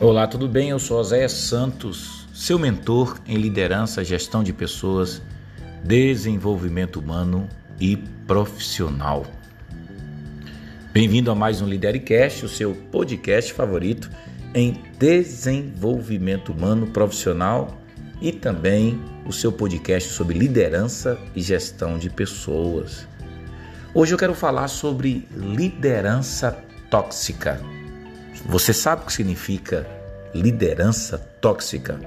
Olá, tudo bem? Eu sou Oséias Santos, seu mentor em liderança, gestão de pessoas, desenvolvimento humano e profissional. Bem-vindo a mais um Lidercast, o seu podcast favorito em desenvolvimento humano profissional e também o seu podcast sobre liderança e gestão de pessoas. Hoje eu quero falar sobre liderança tóxica. Você sabe o que significa liderança tóxica?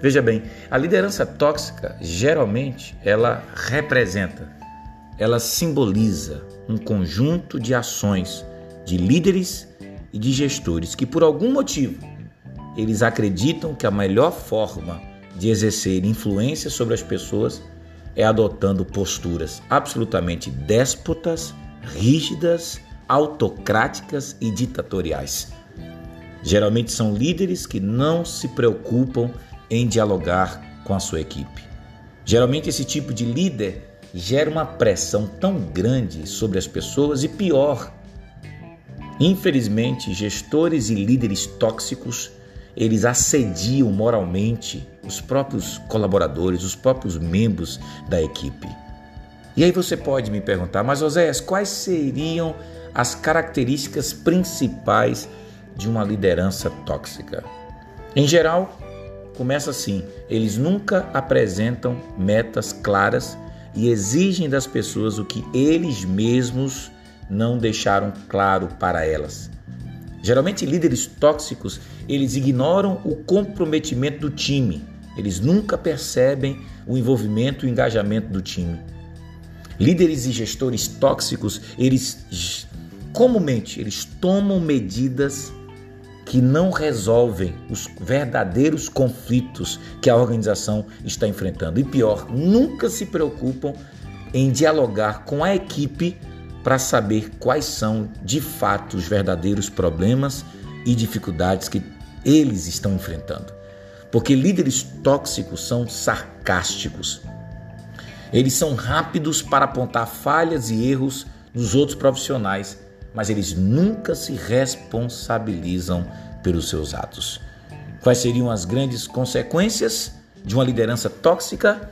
Veja bem, a liderança tóxica geralmente ela representa, ela simboliza um conjunto de ações de líderes e de gestores que por algum motivo eles acreditam que a melhor forma de exercer influência sobre as pessoas é adotando posturas absolutamente déspotas, rígidas autocráticas e ditatoriais. Geralmente são líderes que não se preocupam em dialogar com a sua equipe. Geralmente esse tipo de líder gera uma pressão tão grande sobre as pessoas e pior, infelizmente, gestores e líderes tóxicos, eles assediam moralmente os próprios colaboradores, os próprios membros da equipe. E aí você pode me perguntar, mas Oséias, quais seriam as características principais de uma liderança tóxica. Em geral, começa assim: eles nunca apresentam metas claras e exigem das pessoas o que eles mesmos não deixaram claro para elas. Geralmente líderes tóxicos, eles ignoram o comprometimento do time. Eles nunca percebem o envolvimento e o engajamento do time. Líderes e gestores tóxicos, eles comumente eles tomam medidas que não resolvem os verdadeiros conflitos que a organização está enfrentando. E pior, nunca se preocupam em dialogar com a equipe para saber quais são de fato os verdadeiros problemas e dificuldades que eles estão enfrentando. Porque líderes tóxicos são sarcásticos. Eles são rápidos para apontar falhas e erros nos outros profissionais mas eles nunca se responsabilizam pelos seus atos. Quais seriam as grandes consequências de uma liderança tóxica?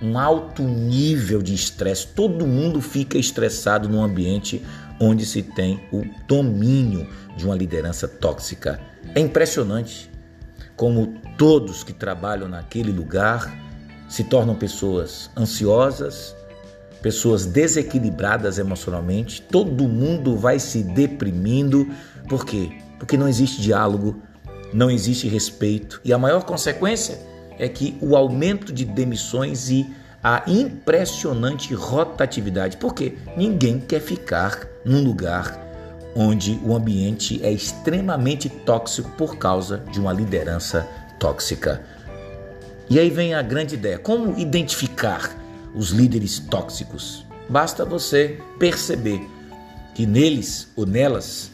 Um alto nível de estresse. Todo mundo fica estressado no ambiente onde se tem o domínio de uma liderança tóxica. É impressionante como todos que trabalham naquele lugar se tornam pessoas ansiosas, pessoas desequilibradas emocionalmente, todo mundo vai se deprimindo. Por quê? Porque não existe diálogo, não existe respeito e a maior consequência é que o aumento de demissões e a impressionante rotatividade. Porque ninguém quer ficar num lugar onde o ambiente é extremamente tóxico por causa de uma liderança tóxica. E aí vem a grande ideia: como identificar os líderes tóxicos. Basta você perceber que neles ou nelas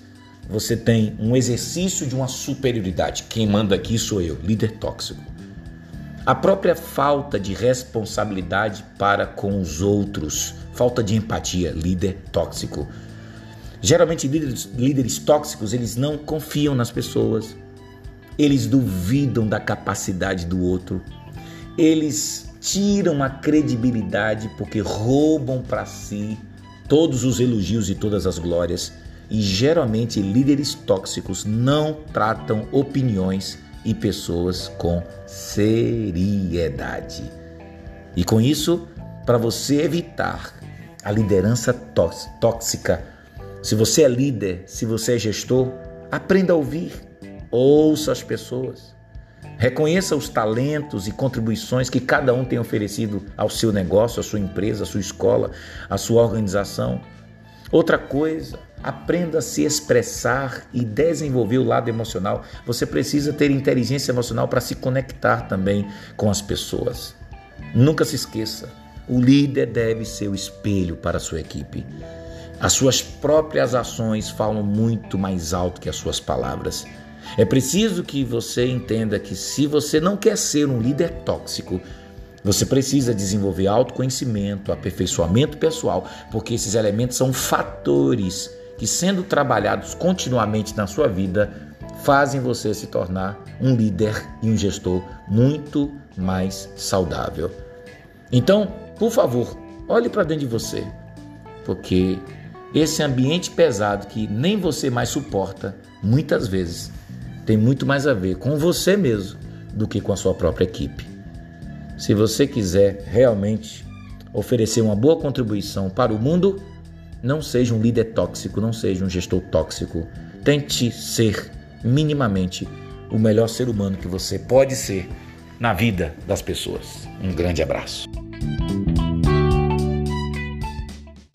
você tem um exercício de uma superioridade. Quem manda aqui sou eu, líder tóxico. A própria falta de responsabilidade para com os outros, falta de empatia, líder tóxico. Geralmente líderes, líderes tóxicos, eles não confiam nas pessoas. Eles duvidam da capacidade do outro. Eles tiram a credibilidade porque roubam para si todos os elogios e todas as glórias. E geralmente líderes tóxicos não tratam opiniões e pessoas com seriedade. E com isso, para você evitar a liderança tóxica, se você é líder, se você é gestor, aprenda a ouvir, ouça as pessoas. Reconheça os talentos e contribuições que cada um tem oferecido ao seu negócio, à sua empresa, à sua escola, à sua organização. Outra coisa, aprenda a se expressar e desenvolver o lado emocional. Você precisa ter inteligência emocional para se conectar também com as pessoas. Nunca se esqueça, o líder deve ser o espelho para a sua equipe. As suas próprias ações falam muito mais alto que as suas palavras. É preciso que você entenda que se você não quer ser um líder tóxico, você precisa desenvolver autoconhecimento, aperfeiçoamento pessoal, porque esses elementos são fatores que, sendo trabalhados continuamente na sua vida, fazem você se tornar um líder e um gestor muito mais saudável. Então, por favor, olhe para dentro de você, porque esse ambiente pesado que nem você mais suporta, muitas vezes tem muito mais a ver com você mesmo do que com a sua própria equipe. Se você quiser realmente oferecer uma boa contribuição para o mundo, não seja um líder tóxico, não seja um gestor tóxico. Tente ser minimamente o melhor ser humano que você pode ser na vida das pessoas. Um grande abraço.